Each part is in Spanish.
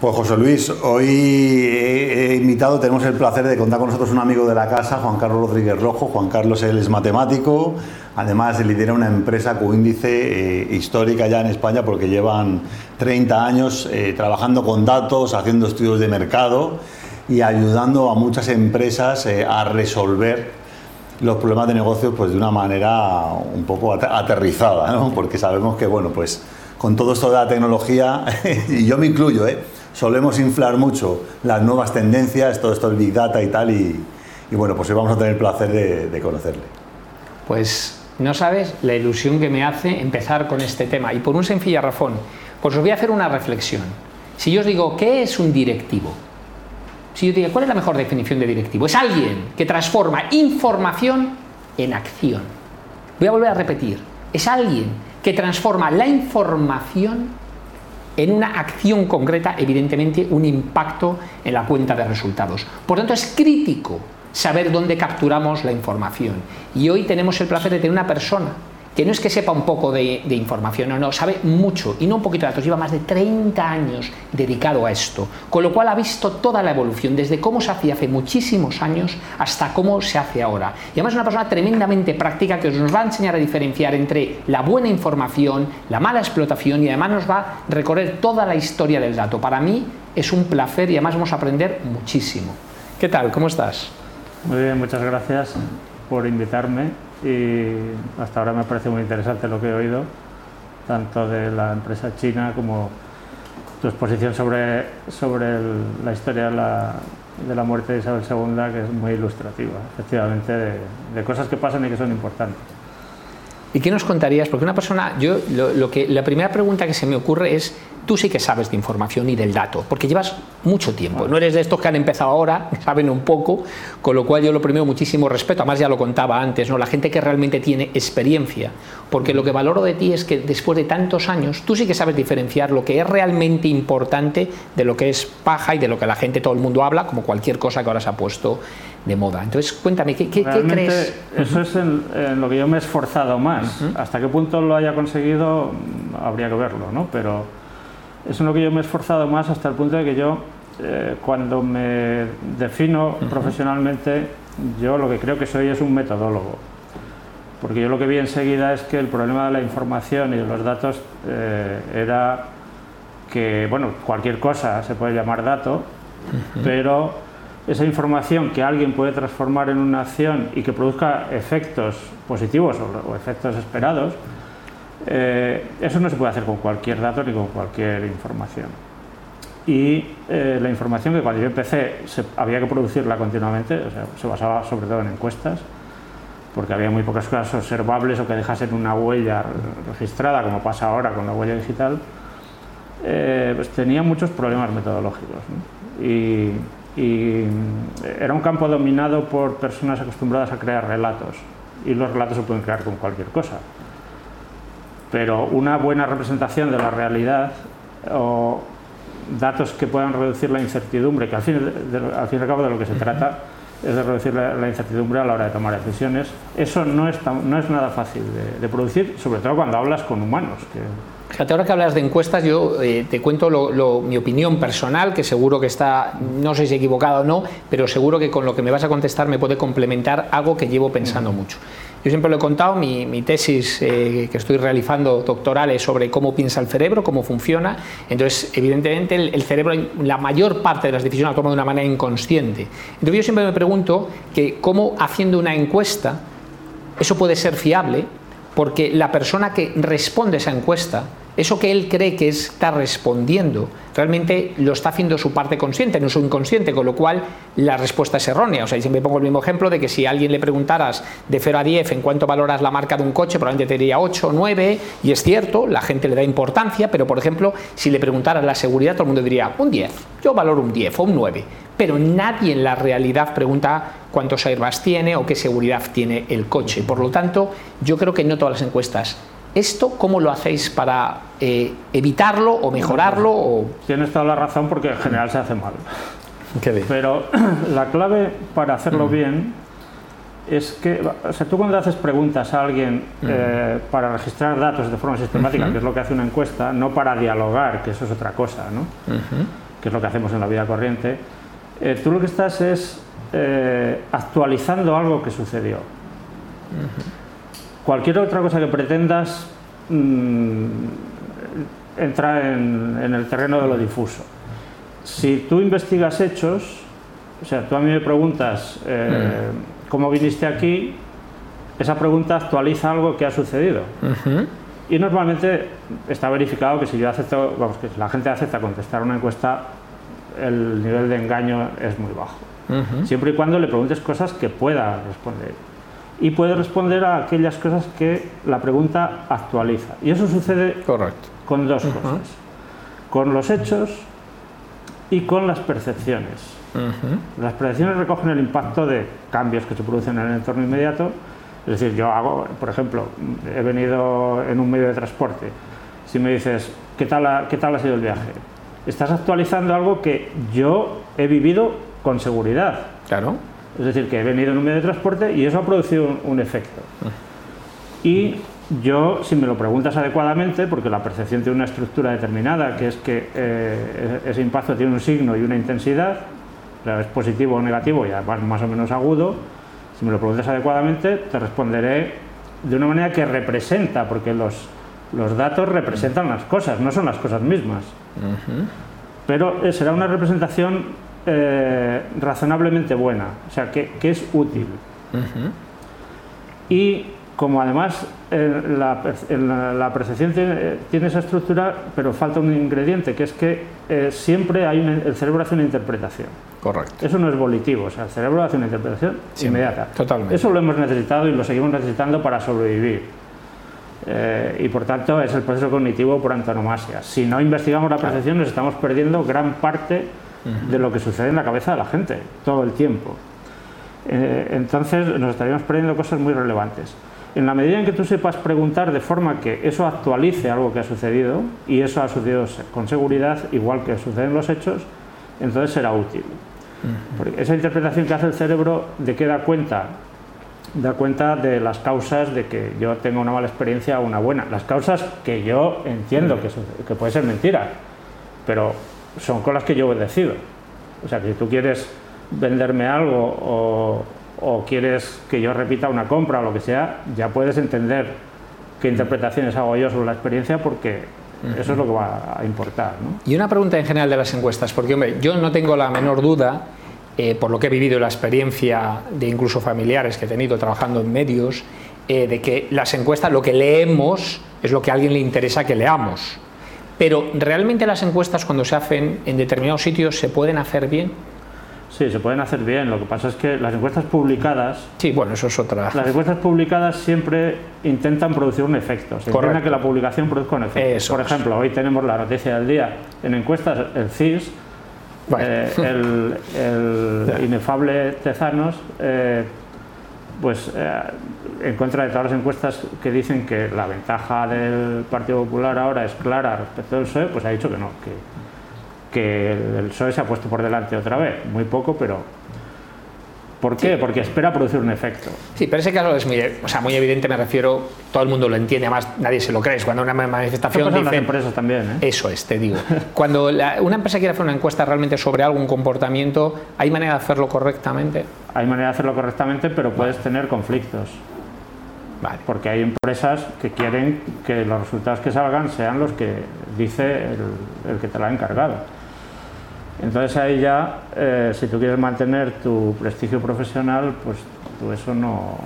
Pues José Luis, hoy he invitado, tenemos el placer de contar con nosotros un amigo de la casa, Juan Carlos Rodríguez Rojo. Juan Carlos él es matemático, además lidera una empresa con índice eh, histórica ya en España porque llevan 30 años eh, trabajando con datos, haciendo estudios de mercado y ayudando a muchas empresas eh, a resolver los problemas de negocio pues de una manera un poco aterrizada, ¿no? porque sabemos que bueno pues con todo esto de la tecnología, y yo me incluyo, ¿eh? Solemos inflar mucho las nuevas tendencias, todo esto del Big Data y tal, y, bueno, pues hoy vamos a tener el placer de, conocerle. Pues no sabes la ilusión que me hace empezar con este tema, y por un sencilla razón, pues os voy a hacer una reflexión. Si yo os digo, ¿qué es un directivo? Si yo digo, ¿cuál es la mejor definición de directivo? Es alguien que transforma información en acción. Voy a volver a repetir, es alguien que transforma la información en una acción concreta, evidentemente un impacto en la cuenta de resultados. Por tanto, es crítico saber dónde capturamos la información. Y hoy tenemos el placer de tener una persona que no es que sepa un poco de, información, no, no, sabe mucho y no un poquito de datos, lleva más de 30 años dedicado a esto, con lo cual ha visto toda la evolución, desde cómo se hacía hace muchísimos años hasta cómo se hace ahora. Y además es una persona tremendamente práctica que nos va a enseñar a diferenciar entre la buena información, la mala explotación y además nos va a recorrer toda la historia del dato. Para mí es un placer y además vamos a aprender muchísimo. ¿Qué tal? ¿Cómo estás? Muy bien, muchas gracias por invitarme y hasta ahora me parece muy interesante lo que he oído, tanto de la empresa china como tu exposición sobre, sobre la historia de la, de la, muerte de Isabel II, que es muy ilustrativa, efectivamente, de, de, cosas que pasan y que son importantes. ¿Y qué nos contarías? Porque una persona, yo lo que, la primera pregunta que se me ocurre es, tú sí que sabes de información y del dato, porque llevas mucho tiempo. No eres de estos que han empezado ahora, saben un poco, con lo cual yo lo primero muchísimo respeto, además ya lo contaba antes, ¿no? la gente que realmente tiene experiencia, porque lo que valoro de ti es que después de tantos años tú sí que sabes diferenciar lo que es realmente importante de lo que es paja y de lo que la gente, todo el mundo habla, como cualquier cosa que ahora se ha puesto de moda. Entonces, cuéntame, ¿qué, qué, crees? Eso es en, lo que yo me he esforzado más. Hasta qué punto lo haya conseguido, habría que verlo, ¿no? Pero es en lo que yo me he esforzado más hasta el punto de que yo, eh, cuando me defino profesionalmente, yo lo que creo que soy es un metodólogo. Porque yo lo que vi enseguida es que el problema de la información y de los datos eh, era que, bueno, cualquier cosa se puede llamar dato, pero esa información que alguien puede transformar en una acción y que produzca efectos positivos o efectos esperados, eh, eso no se puede hacer con cualquier dato ni con cualquier información. Y eh, la información que cuando yo empecé había que producirla continuamente, se basaba sobre todo en encuestas, porque había muy pocas cosas observables o que dejasen una huella registrada, como pasa ahora con la huella digital, eh, pues tenía muchos problemas metodológicos. y era un campo dominado por personas acostumbradas a crear relatos, y los relatos se pueden crear con cualquier cosa pero una buena representación de la realidad o datos que puedan reducir la incertidumbre, que al fin, al, fin y al cabo de lo que se trata es de reducir la, incertidumbre a la hora de tomar decisiones, eso no es, no es nada fácil de, producir, sobre todo cuando hablas con humanos. Fíjate, ahora que hablas de encuestas, yo eh, te cuento mi opinión personal, que seguro que está, no sé si equivocada o no, pero seguro que con lo que me vas a contestar me puede complementar algo que llevo pensando mucho. Yo siempre lo he contado, mi, tesis eh, que estoy realizando doctoral es sobre cómo piensa el cerebro, cómo funciona. Entonces, evidentemente, el, cerebro, la mayor parte de las decisiones la toma de una manera inconsciente. Entonces, yo siempre me pregunto que cómo haciendo una encuesta, eso puede ser fiable, porque la persona que responde esa encuesta eso que él cree que está respondiendo, realmente lo está haciendo su parte consciente, no su inconsciente, con lo cual la respuesta es errónea. O sea, siempre pongo el mismo ejemplo de que si a alguien le preguntaras de 0 a 10 en cuánto valoras la marca de un coche, probablemente te diría 8 o 9, y es cierto, la gente le da importancia, pero por ejemplo, si le preguntaras la seguridad, todo el mundo diría un 10, yo valoro un 10 o un 9, pero nadie en la realidad pregunta cuántos airbags tiene o qué seguridad tiene el coche. Por lo tanto, yo creo que no todas las encuestas ¿Esto cómo lo hacéis para eh, evitarlo o mejorarlo? O... Tienes toda la razón porque en general se hace mal. Pero la clave para hacerlo mm. bien es que, o sea, tú cuando haces preguntas a alguien mm. eh, para registrar datos de forma sistemática, que es lo que hace una encuesta, no para dialogar, que eso es otra cosa, ¿no? que es lo que hacemos en la vida corriente, eh, tú lo que estás es eh, actualizando algo que sucedió. Cualquier otra cosa que pretendas mm, entra en, el terreno de lo difuso. Si tú investigas hechos, o sea, tú a mí me preguntas eh, mm. cómo viniste aquí, esa pregunta actualiza algo que ha sucedido. Y normalmente está verificado que si yo acepto, vamos, que la gente acepta contestar una encuesta, el nivel de engaño es muy bajo. Siempre y cuando le preguntes cosas que pueda responder. Y puede responder a aquellas cosas que la pregunta actualiza. Y eso sucede con dos cosas. Con los hechos y con las percepciones. Las percepciones recogen el impacto de cambios que se producen en el entorno inmediato. Es decir, yo hago, por ejemplo, he venido en un medio de transporte. Si me dices, ¿qué tal qué tal ha sido el viaje? Estás actualizando algo que yo he vivido con seguridad. Claro. Es decir, que he venido en un medio de transporte y eso ha producido un, efecto. Y yo, si me lo preguntas adecuadamente, porque la percepción tiene una estructura determinada, que es que eh, ese impacto tiene un signo y una intensidad, es positivo o negativo y además más o menos agudo, si me lo preguntas adecuadamente, te responderé de una manera que representa, porque los, los datos representan las cosas, no son las cosas mismas. Pero eh, será una representación eh, razonablemente buena, o sea, que, es útil. Y como además eh, la, percepción tiene, esa estructura, pero falta un ingrediente, que es que siempre hay el cerebro hace una interpretación. Correcto. Eso no es volitivo, o sea, el cerebro hace una interpretación inmediata. Totalmente. Eso lo hemos necesitado y lo seguimos necesitando para sobrevivir. y por tanto es el proceso cognitivo por antonomasia. Si no investigamos la percepción, nos estamos perdiendo gran parte de lo que sucede en la cabeza de la gente todo el tiempo. Eh, entonces nos estaríamos perdiendo cosas muy relevantes. En la medida en que tú sepas preguntar de forma que eso actualice algo que ha sucedido, y eso ha sucedido con seguridad, igual que suceden los hechos, entonces será útil. Porque esa interpretación que hace el cerebro, ¿de qué da cuenta? Da cuenta de las causas de que yo tenga una mala experiencia o una buena. Las causas que yo entiendo que, que puede ser mentira, pero son con las que yo obedecido. O sea, que si tú quieres venderme algo o, quieres que yo repita una compra o lo que sea, ya puedes entender qué interpretaciones hago yo sobre la experiencia porque eso es lo que va a importar. Y una pregunta en general de las encuestas, porque hombre, yo no tengo la menor duda, eh, por lo que he vivido la experiencia de incluso familiares que he tenido trabajando en medios, eh, de que las encuestas, lo que leemos, es lo que a alguien le interesa que leamos. Pero ¿realmente las encuestas cuando se hacen en determinados sitios se pueden hacer bien? Sí, se pueden hacer bien. Lo que pasa es que las encuestas publicadas. Sí, bueno, eso es otra. Las encuestas publicadas siempre intentan producir un efecto. Se intenta que la publicación produzca un efecto. Por ejemplo, hoy tenemos la noticia del día en encuestas, el CIS, eh, el, inefable Tezanos, eh, pues eh, en contra de todas las encuestas que dicen que la ventaja del Partido Popular ahora es clara respecto del PSOE, pues ha dicho que no, que, que el PSOE se ha puesto por delante otra vez, muy poco, pero ¿Por qué? Porque espera producir un efecto. Sí, pero ese caso es muy, o sea, muy evidente, me refiero, todo el mundo lo entiende, además nadie se lo cree. Cuando una manifestación. Dice, las empresas también, ¿eh? Eso es, te digo. Cuando una empresa quiere hacer una encuesta realmente sobre algún comportamiento, ¿hay manera de hacerlo correctamente? Hay manera de hacerlo correctamente, pero puedes tener conflictos. Vale. Porque hay empresas que quieren que los resultados que salgan sean los que dice el, el que te lo ha encargado. Entonces ahí ya, eh, si tú quieres mantener tu prestigio profesional, pues tú eso no,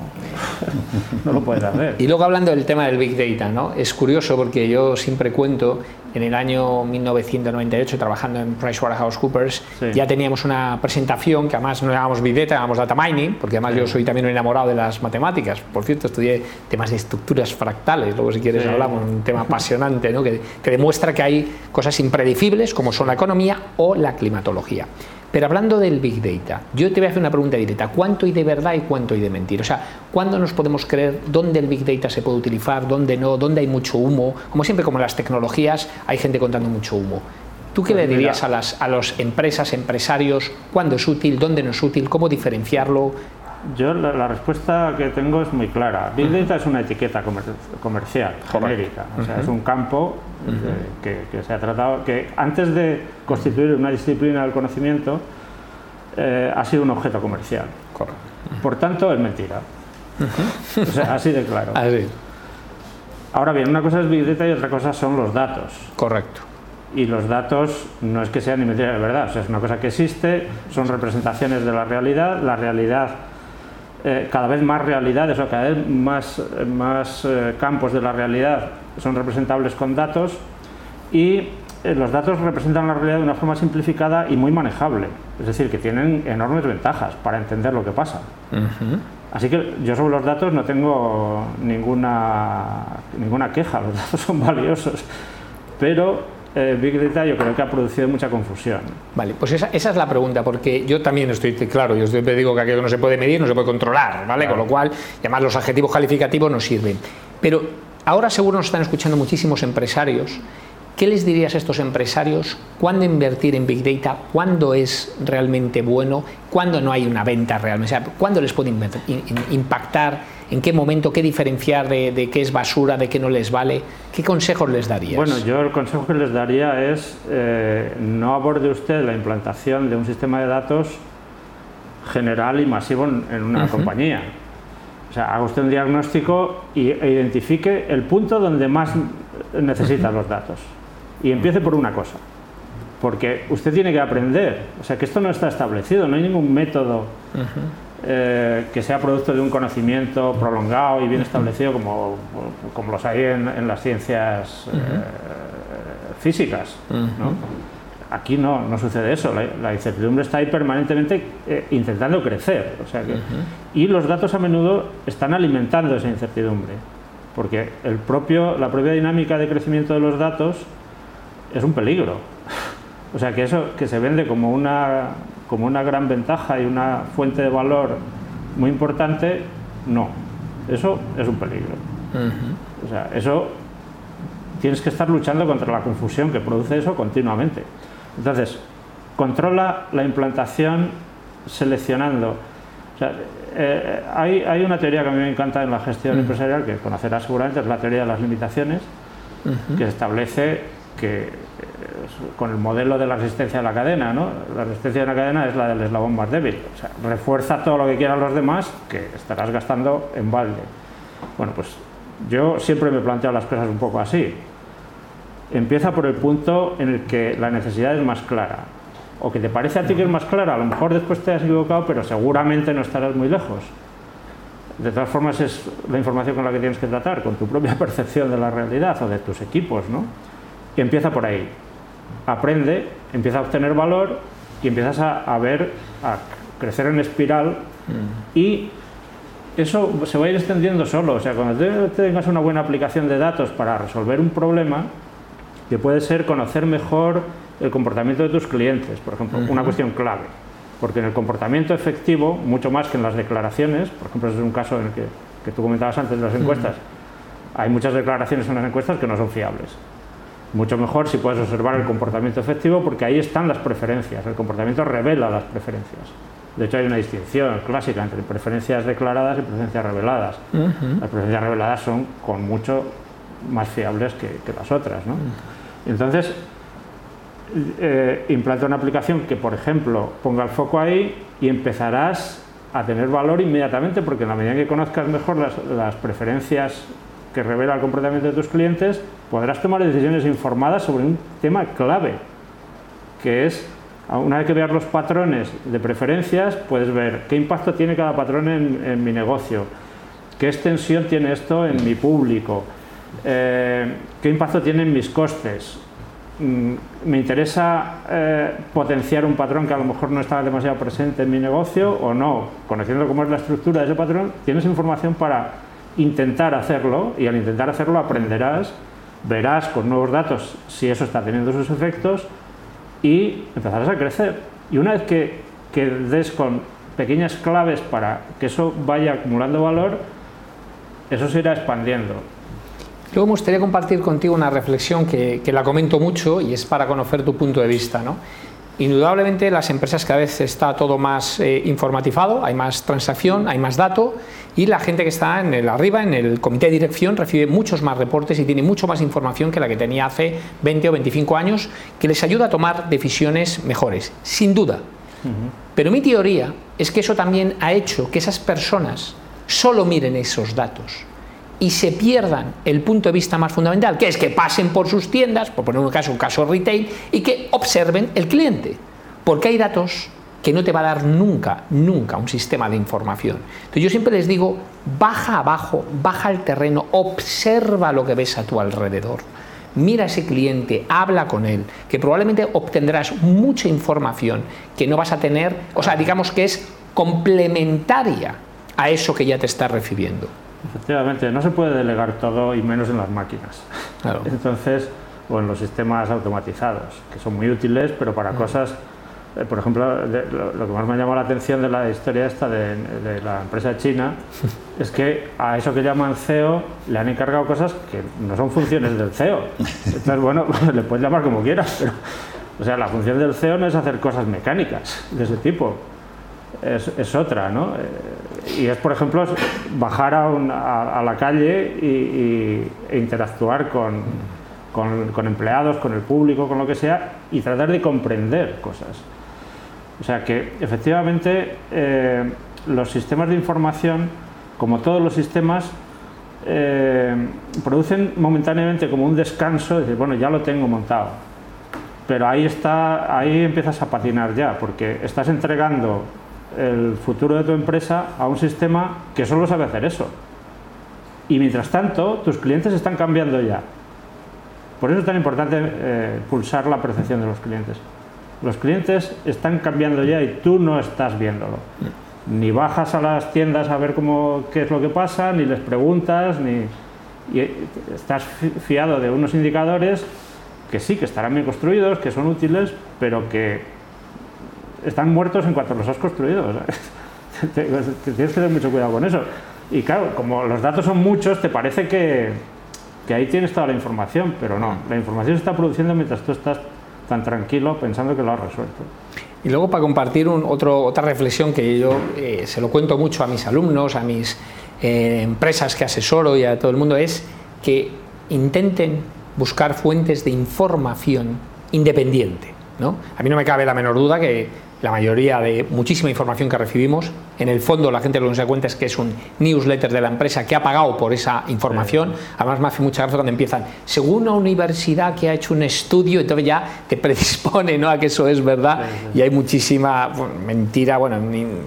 no lo puedes hacer. Y luego hablando del tema del Big Data, ¿no? es curioso porque yo siempre cuento en el año 1998, trabajando en PricewaterhouseCoopers, ya teníamos una presentación que además no llamábamos Big Data, llamamos Data Mining, porque además yo soy también un enamorado de las matemáticas. Por cierto, estudié temas de estructuras fractales, luego si quieres hablamos, un tema apasionante, ¿no? que, que demuestra que hay cosas impredecibles como son la economía o la climatología. Pero hablando del Big Data, yo te voy a hacer una pregunta directa. ¿Cuánto hay de verdad y cuánto hay de mentira? O sea, ¿cuándo nos podemos creer dónde el Big Data se puede utilizar, dónde no, dónde hay mucho humo? Como siempre, como en las tecnologías, hay gente contando mucho humo. ¿Tú qué le pues dirías a las a los empresas, empresarios, cuándo es útil, dónde no es útil, cómo diferenciarlo? Yo la, respuesta que tengo es muy clara. Big Data es una etiqueta comercial, genérica. O sea, es un campo eh, que, se ha tratado, que antes de constituir una disciplina del conocimiento, eh, ha sido un objeto comercial. Por tanto, es mentira. O sea, así de claro. Ahora bien, una cosa es Big Data y otra cosa son los datos. Correcto. Y los datos no es que sean ni mentira de verdad, o sea, es una cosa que existe, son representaciones de la realidad, la realidad eh, cada vez más realidades o cada vez más, más eh, campos de la realidad son representables con datos y eh, los datos representan la realidad de una forma simplificada y muy manejable, es decir, que tienen enormes ventajas para entender lo que pasa. Así que yo sobre los datos no tengo ninguna, ninguna queja, los datos son valiosos, pero eh, Big Data yo creo que ha producido mucha confusión. Vale, pues esa, esa, es la pregunta, porque yo también estoy claro, yo siempre digo que aquello no se puede medir, no se puede controlar, ¿vale? Con lo cual, además los adjetivos calificativos no sirven. Pero ahora seguro nos están escuchando muchísimos empresarios. ¿Qué les dirías a estos empresarios? ¿Cuándo invertir en Big Data? ¿Cuándo es realmente bueno? ¿Cuándo no hay una venta realmente? O sea, ¿Cuándo les puede impactar? ¿En qué momento? ¿Qué diferenciar de, qué es basura, de qué no les vale? ¿Qué consejos les darías? Bueno, yo el consejo que les daría es eh, no aborde usted la implantación de un sistema de datos general y masivo en, una compañía. O sea, haga usted un diagnóstico y, e identifique el punto donde más necesita los datos. Y empiece por una cosa. Porque usted tiene que aprender. O sea, que esto no está establecido, no hay ningún método. Eh, que sea producto de un conocimiento prolongado y bien establecido como, como los hay en, las ciencias eh, físicas. Aquí no, no, sucede eso, la, incertidumbre está ahí permanentemente eh, intentando crecer. O sea Y los datos a menudo están alimentando esa incertidumbre, porque el propio, la propia dinámica de crecimiento de los datos es un peligro. O sea que eso que se vende como una como una gran ventaja y una fuente de valor muy importante, no. Eso es un peligro. O sea, eso tienes que estar luchando contra la confusión que produce eso continuamente. Entonces, controla la implantación seleccionando. Eh, hay, hay, una teoría que a mí me encanta en la gestión empresarial, que conocerás seguramente, es la teoría de las limitaciones, que establece que con el modelo de la resistencia de la cadena, ¿no? La resistencia de la cadena es la del eslabón más débil, o sea, refuerza todo lo que quieran los demás que estarás gastando en balde. Bueno, pues yo siempre me planteo las cosas un poco así. Empieza por el punto en el que la necesidad es más clara. O que te parece a ti que es más clara, a lo mejor después te has equivocado, pero seguramente no estarás muy lejos. De todas formas es la información con la que tienes que tratar, con tu propia percepción de la realidad o de tus equipos, ¿no? Y empieza por ahí aprende, empieza a obtener valor y empiezas a, ver, a crecer en espiral mm. y eso se va a ir extendiendo solo. O sea, cuando tengas una buena aplicación de datos para resolver un problema, que puede ser conocer mejor el comportamiento de tus clientes, por ejemplo, una cuestión clave. Porque en el comportamiento efectivo, mucho más que en las declaraciones, por ejemplo, ese es un caso en el que, que tú comentabas antes de las encuestas, hay muchas declaraciones en las encuestas que no son fiables. Mucho mejor si puedes observar el comportamiento efectivo porque ahí están las preferencias. El comportamiento revela las preferencias. De hecho, hay una distinción clásica entre preferencias declaradas y preferencias reveladas. Las preferencias reveladas son con mucho más fiables que, las otras. ¿no? Entonces, eh, implanta una aplicación que, por ejemplo, ponga el foco ahí y empezarás a tener valor inmediatamente porque en la medida que conozcas mejor las, las preferencias que revela el comportamiento de tus clientes, podrás tomar decisiones informadas sobre un tema clave, que es, una vez que veas los patrones de preferencias, puedes ver qué impacto tiene cada patrón en, mi negocio, qué extensión tiene esto en mi público, eh, qué impacto tiene en mis costes. Mm, me interesa eh, potenciar un patrón que a lo mejor no estaba demasiado presente en mi negocio o no. Conociendo cómo es la estructura de ese patrón, tienes información para intentar hacerlo y al intentar hacerlo aprenderás, verás con nuevos datos si eso está teniendo sus efectos y empezarás a crecer. Y una vez que, que des con pequeñas claves para que eso vaya acumulando valor, eso se irá expandiendo. Luego me gustaría compartir contigo una reflexión que, que, la comento mucho y es para conocer tu punto de vista. ¿no? Indudablemente las empresas cada vez está todo más eh, informatizado, hay más transacción, hay más dato y la gente que está en el arriba, en el comité de dirección, recibe muchos más reportes y tiene mucho más información que la que tenía hace 20 o 25 años, que les ayuda a tomar decisiones mejores, sin duda. Pero mi teoría es que eso también ha hecho que esas personas solo miren esos datos y se pierdan el punto de vista más fundamental, que es que pasen por sus tiendas, por poner un caso, un caso retail, y que observen el cliente. Porque hay datos que no te va a dar nunca, nunca un sistema de información. Entonces yo siempre les digo, baja abajo, baja al terreno, observa lo que ves a tu alrededor. Mira a ese cliente, habla con él, que probablemente obtendrás mucha información que no vas a tener, o sea, digamos que es complementaria a eso que ya te está recibiendo. Efectivamente, no se puede delegar todo y menos en las máquinas. Entonces, o en los sistemas automatizados, que son muy útiles, pero para cosas, eh, por ejemplo, lo, que más me llamó la atención de la historia esta de, la empresa china es que a eso que llaman CEO le han encargado cosas que no son funciones del CEO. Entonces, bueno, le puedes llamar como quieras, pero, o sea, la función del CEO no es hacer cosas mecánicas de ese tipo es, otra, ¿no? Y es, por ejemplo, bajar a, la calle y, e interactuar con, con, empleados, con el público, con lo que sea, y tratar de comprender cosas. O sea que, efectivamente, eh, los sistemas de información, como todos los sistemas, eh, producen momentáneamente como un descanso, decir, bueno, ya lo tengo montado. Pero ahí está, ahí empiezas a patinar ya, porque estás entregando el futuro de tu empresa a un sistema que solo sabe hacer eso. Y mientras tanto, tus clientes están cambiando ya. Por eso es tan importante eh, pulsar la percepción de los clientes. Los clientes están cambiando ya y tú no estás viéndolo. Ni bajas a las tiendas a ver cómo, qué es lo que pasa, ni les preguntas, ni estás fiado de unos indicadores que sí, que estarán bien construidos, que son útiles, pero que están muertos en cuanto los has construido. tienes que tener mucho cuidado con eso. Y claro, como los datos son muchos, te parece que, ahí tienes toda la información, pero no, la información se está produciendo mientras tú estás tan tranquilo pensando que lo has resuelto. Y luego para compartir otra reflexión que yo eh, se lo cuento mucho a mis alumnos, a mis eh, empresas que asesoro y a todo el mundo, es que intenten buscar fuentes de información independiente. ¿no? A mí no me cabe la menor duda que la mayoría de muchísima información que recibimos. En el fondo, la gente lo que se da cuenta es que es un newsletter de la empresa que ha pagado por esa información. Además, me hace mucha gracia cuando empiezan, según una universidad que ha hecho un estudio, entonces ya te predispone ¿no? a que eso es verdad. Y hay muchísima mentira, bueno,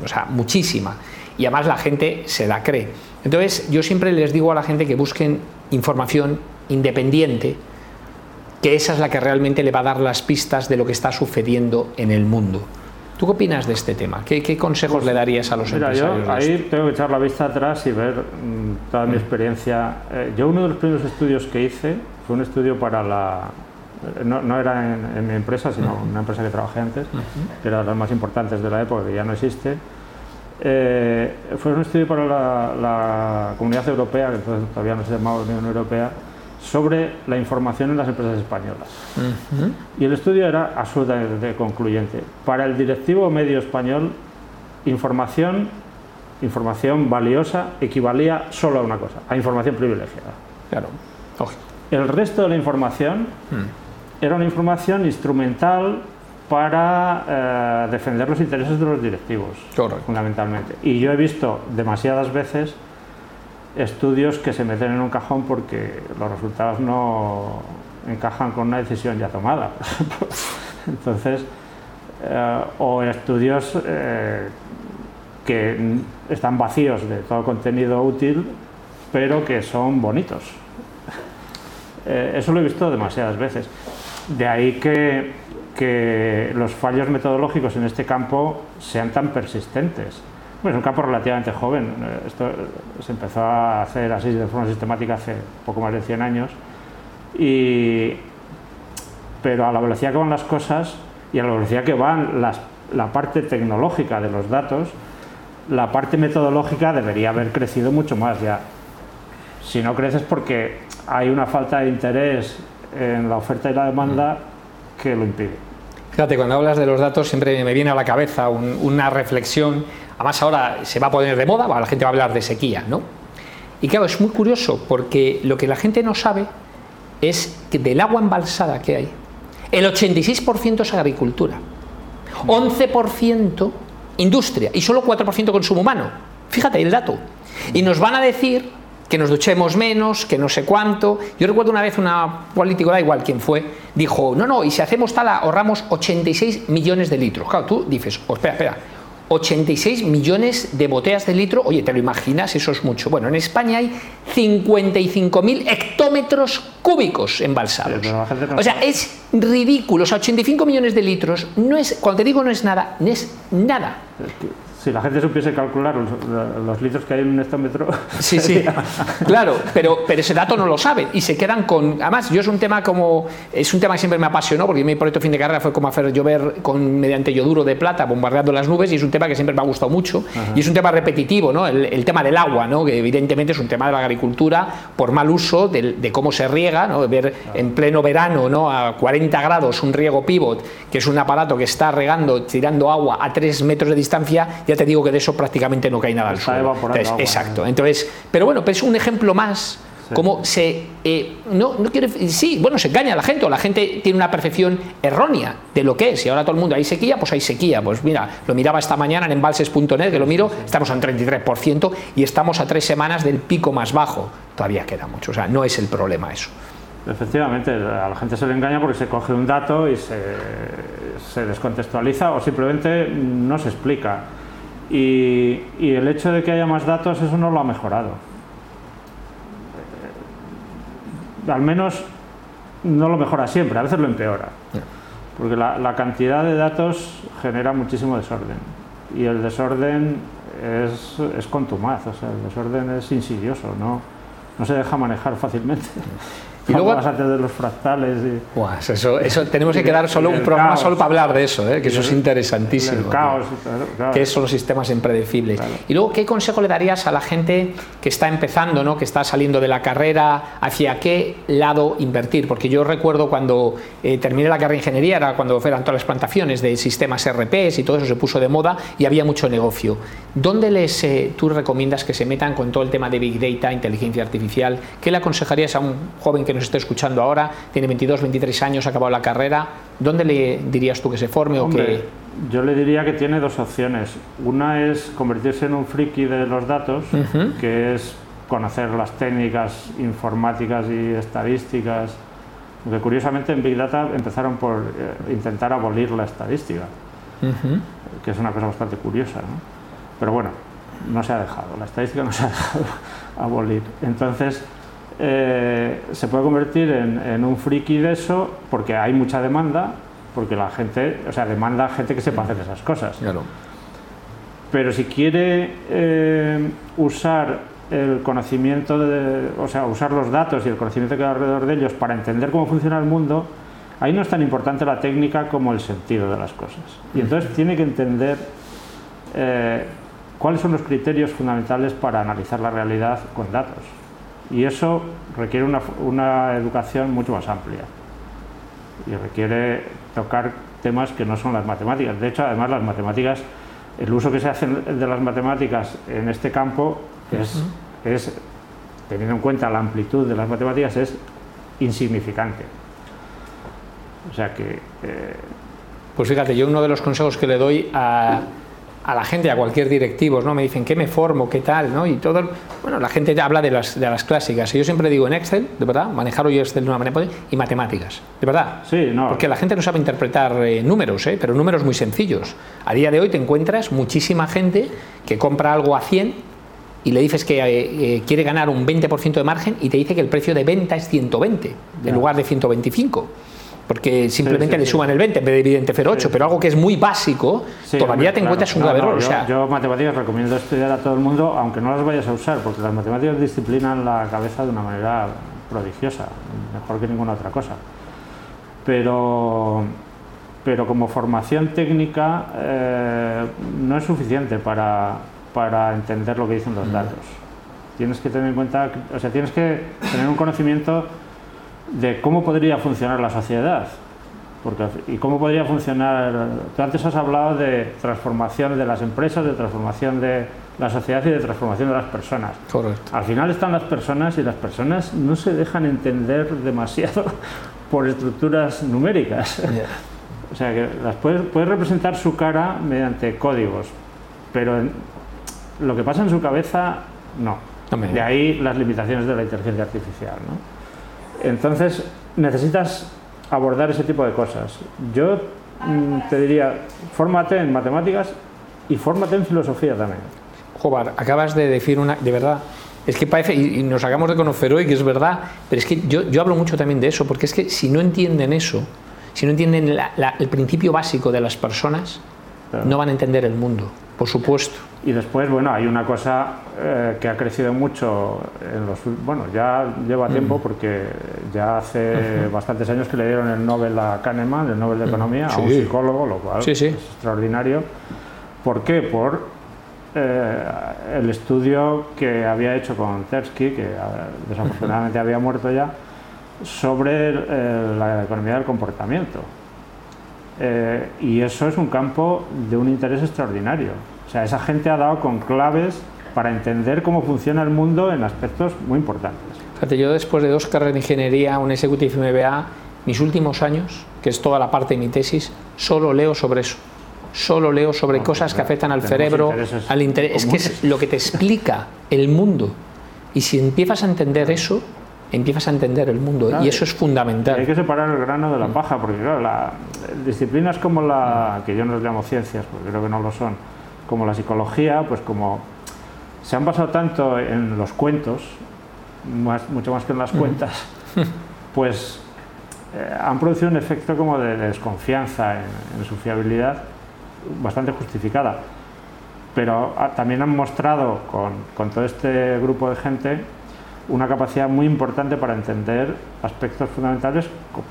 o sea, muchísima. Y además la gente se la cree. Entonces, yo siempre les digo a la gente que busquen información independiente, que esa es la que realmente le va a dar las pistas de lo que está sucediendo en el mundo. ¿Tú qué opinas de este tema? ¿Qué, consejos le darías a los Mira, empresarios? Yo ahí tengo que echar la vista atrás y ver mm, toda mi mm. experiencia. Eh, yo uno de los primeros estudios que hice fue un estudio para la... No, era en, mi empresa, sino en una empresa que trabajé antes, que era de las más importantes de la época, que ya no existe. Eh, fue un estudio para la, la Comunidad Europea, que entonces todavía no se llamaba Unión Europea, sobre la información en las empresas españolas. Y el estudio era absolutamente concluyente. Para el directivo medio español, información, información valiosa equivalía solo a una cosa, a información privilegiada. Claro. El resto de la información mm. era una información instrumental para eh, defender los intereses de los directivos, fundamentalmente. Y yo he visto demasiadas veces estudios que se meten en un cajón porque los resultados no encajan con una decisión ya tomada. Entonces, eh, o estudios eh, que están vacíos de todo contenido útil, pero que son bonitos. Eh, eso lo he visto demasiadas veces. De ahí que, que los fallos metodológicos en este campo sean tan persistentes es un campo relativamente joven. Esto se empezó a hacer así de forma sistemática hace poco más de 100 años. Y, pero a la velocidad que van las cosas y a la velocidad que van las, la parte tecnológica de los datos, la parte metodológica debería haber crecido mucho más ya. Si no creces porque hay una falta de interés en la oferta y la demanda que lo impide. Fíjate, cuando hablas de los datos siempre me viene a la cabeza una reflexión, además ahora se va a poner de moda, la gente va a hablar de sequía, ¿no? Y claro, es muy curioso porque lo que la gente no sabe es que del agua embalsada que hay, el 86% es agricultura, 11% industria y solo 4% consumo humano. Fíjate el dato. Y nos van a decir que nos duchemos menos, que no sé cuánto. Yo recuerdo una vez una político, da igual quién fue, dijo, no, no, y si hacemos tal, ahorramos 86 millones de litros. Claro, tú dices, oh, espera, espera, 86 millones de botellas de litro, oye, ¿te lo imaginas? Eso es mucho. Bueno, en España hay 55.000 hectómetros cúbicos embalsados. O sea, es ridículo. O sea, 85 millones de litros, no es, cuando te digo no es nada, no es nada si la gente supiese calcular los, litros que hay en un estómetro. Sí, sí, claro, pero, pero ese dato no lo saben y se quedan con. Además, yo es un tema como. Es un tema que siempre me apasionó porque mi proyecto fin de carrera fue como hacer llover con, mediante yoduro de plata bombardeando las nubes y es un tema que siempre me ha gustado mucho y es un tema repetitivo, ¿no? El, tema del agua, ¿no? Que evidentemente es un tema de la agricultura por mal uso de, cómo se riega, ¿no? Ver en pleno verano, ¿no? A 40 grados un riego pivot, que es un aparato que está regando, tirando agua a 3 metros de distancia, ya te digo que de eso prácticamente no cae nada al suelo. exacto. Entonces, pero bueno, es un ejemplo más como se eh, no, no quiere sí bueno se engaña a la gente o la gente tiene una percepción errónea de lo que es. Y ahora todo el mundo hay sequía pues hay sequía. Pues mira lo miraba esta mañana en embalses.net que lo miro estamos en 33% y estamos a tres semanas del pico más bajo. Todavía queda mucho o sea no es el problema eso. Efectivamente, a la gente se le engaña porque se coge un dato y se, se descontextualiza o simplemente no se explica. Y, el hecho de que haya más datos, eso no lo ha mejorado. Al menos no lo mejora siempre, a veces lo empeora. Porque la, cantidad de datos genera muchísimo desorden. Y el desorden es, es contumaz, o sea, el desorden es insidioso, no, no se deja manejar fácilmente. Y luego de los fractales. Y... eso, eso, tenemos que quedar solo un programa solo para hablar de eso, ¿eh? que eso es interesantísimo. El caos, claro, Que son los sistemas impredecibles. Y luego, ¿qué consejo le darías a la gente que está empezando, ¿no? que está saliendo de la carrera, hacia qué lado invertir? Porque yo recuerdo cuando eh, terminé la carrera de ingeniería, era cuando fueron todas las plantaciones de sistemas RPs y todo eso se puso de moda y había mucho negocio. ¿Dónde les eh, tú recomiendas que se metan con todo el tema de Big Data, inteligencia artificial? ¿Qué le aconsejarías a un joven que nos esté escuchando ahora, tiene 22, 23 años, ha acabado la carrera, ¿dónde le dirías tú que se forme o que...? Yo le diría que tiene dos opciones. Una es convertirse en un friki de los datos, que es conocer las técnicas informáticas y estadísticas, porque curiosamente en Big Data empezaron por eh, intentar abolir la estadística, que es una cosa bastante curiosa, Pero bueno, no se ha dejado, la estadística no se ha dejado abolir. Entonces, eh, se puede convertir en, un friki de eso porque hay mucha demanda, porque la gente, o sea, demanda gente que sepa hacer esas cosas. Pero si quiere eh, usar el conocimiento, de, o sea, usar los datos y el conocimiento que hay alrededor de ellos para entender cómo funciona el mundo, ahí no es tan importante la técnica como el sentido de las cosas. Y entonces tiene que entender eh, cuáles son los criterios fundamentales para analizar la realidad con datos. Y eso requiere una, educación mucho más amplia y requiere tocar temas que no son las matemáticas. De hecho, además, las matemáticas, el uso que se hace de las matemáticas en este campo es, teniendo en cuenta la amplitud de las matemáticas, es insignificante. O sea que... Eh, pues fíjate, yo uno de los consejos que le doy a a la gente, a cualquier directivo, ¿no? Me dicen, ¿qué me formo? ¿Qué tal? ¿no? Y todo, bueno, la gente habla de las, de las clásicas. Y yo siempre digo en Excel, de verdad, manejar hoy Excel de una manera, y matemáticas, de verdad. Sí, no. Porque la gente no sabe interpretar eh, números, ¿eh? pero números muy sencillos. A día de hoy te encuentras muchísima gente que compra algo a 100 y le dices que eh, quiere ganar un 20% de margen y te dice que el precio de venta es 120 en lugar de 125 porque simplemente le suman el 20 en vez de evidente 0,8, pero algo que es muy básico, todavía te encuentras un grave error. yo, matemáticas recomiendo estudiar a todo el mundo, aunque no las vayas a usar, porque las matemáticas disciplinan la cabeza de una manera prodigiosa, mejor que ninguna otra cosa. Pero, pero como formación técnica eh, no es suficiente para, para entender lo que dicen los mm. datos. Tienes que tener en cuenta, o sea, tienes que tener un conocimiento de cómo podría funcionar la sociedad. Porque, ¿Y cómo podría funcionar? Tú antes has hablado de transformación de las empresas, de transformación de la sociedad y de transformación de las personas. Correcto. Al final están las personas y las personas no se dejan entender demasiado por estructuras numéricas. O sea, que las puedes, puedes representar su cara mediante códigos, pero en- lo que pasa en su cabeza, no. Hombre. De ahí las limitaciones de la inteligencia artificial. ¿no? Entonces, necesitas abordar ese tipo de cosas. Yo mm, te diría, fórmate en matemáticas y fórmate en filosofía también. Jobar, acabas de decir una. De verdad. Es que parece, y nos sacamos de conocer hoy que es verdad, pero es que yo, yo hablo mucho también de eso, porque es que si no entienden eso, si no entienden la- la- el principio básico de las personas, Claro. no van a entender el mundo, por supuesto. Y después, bueno, hay una cosa eh, que ha crecido mucho en los bueno, ya lleva tiempo porque ya hace bastantes años que le dieron el Nobel a Kahneman, el Nobel de Economía, a un psicólogo, lo cual Sí, sí. es extraordinario. ¿Por qué? Por eh, el estudio que había hecho con Tversky, que ah, desafortunadamente había muerto ya, sobre eh, la economía del comportamiento. Eh, y eso es un campo de un interés extraordinario. O sea, esa gente ha dado con claves para entender cómo funciona el mundo en aspectos muy importantes. Fíjate, yo después de dos carreras de ingeniería, un Executive MBA, mis últimos años, que es toda la parte de mi tesis, solo leo sobre eso. Solo leo sobre Bueno, cosas que pues, afectan al cerebro, al interés. Es que es comunes. lo que te explica el mundo. Y si empiezas a entender eso, empiezas a entender el mundo. Claro. Y eso es Y hay fundamental. que separar el grano de la paja, porque claro, la, disciplinas como la, que yo no les llamo ciencias, porque creo que no lo son, como la psicología, pues como se han basado tanto en los cuentos, más, mucho más que en las cuentas, pues eh, han producido un efecto como de, de desconfianza en, en su fiabilidad bastante justificada. Pero ah, también han mostrado con, con todo este grupo de gente una capacidad muy importante para entender aspectos fundamentales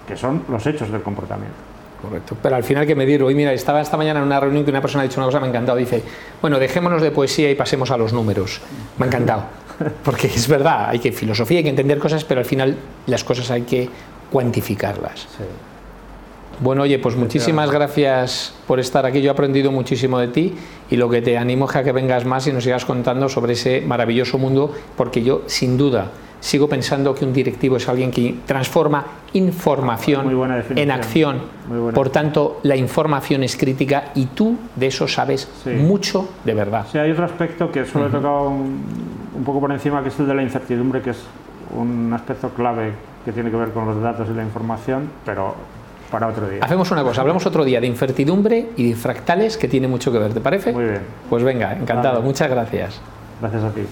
que son los hechos del comportamiento. Correcto. Pero al final que me dieron, hoy mira, estaba esta mañana en una reunión que una persona ha dicho una cosa, me ha encantado. Dice, bueno, dejémonos de poesía y pasemos a los números. Me ha encantado. Porque es verdad, hay que filosofía, hay que entender cosas, pero al final las cosas hay que cuantificarlas. Bueno, oye, pues muchísimas gracias por estar aquí. Yo he aprendido muchísimo de ti y lo que te animo es a que vengas más y nos sigas contando sobre ese maravilloso mundo, porque yo, sin duda, sigo pensando que un directivo es alguien que transforma información en acción. Por tanto, la información es crítica y tú de eso sabes Sí. mucho de verdad. Sí, hay otro aspecto que solo he tocado un, un poco por encima, que es el de la incertidumbre, que es un aspecto clave que tiene que ver con los datos y la información, pero para otro día. Hacemos una cosa, hablamos otro día de incertidumbre y de fractales que tiene mucho que ver, ¿te parece? Muy bien, Pues venga, encantado, Vale. muchas gracias. gracias a ti.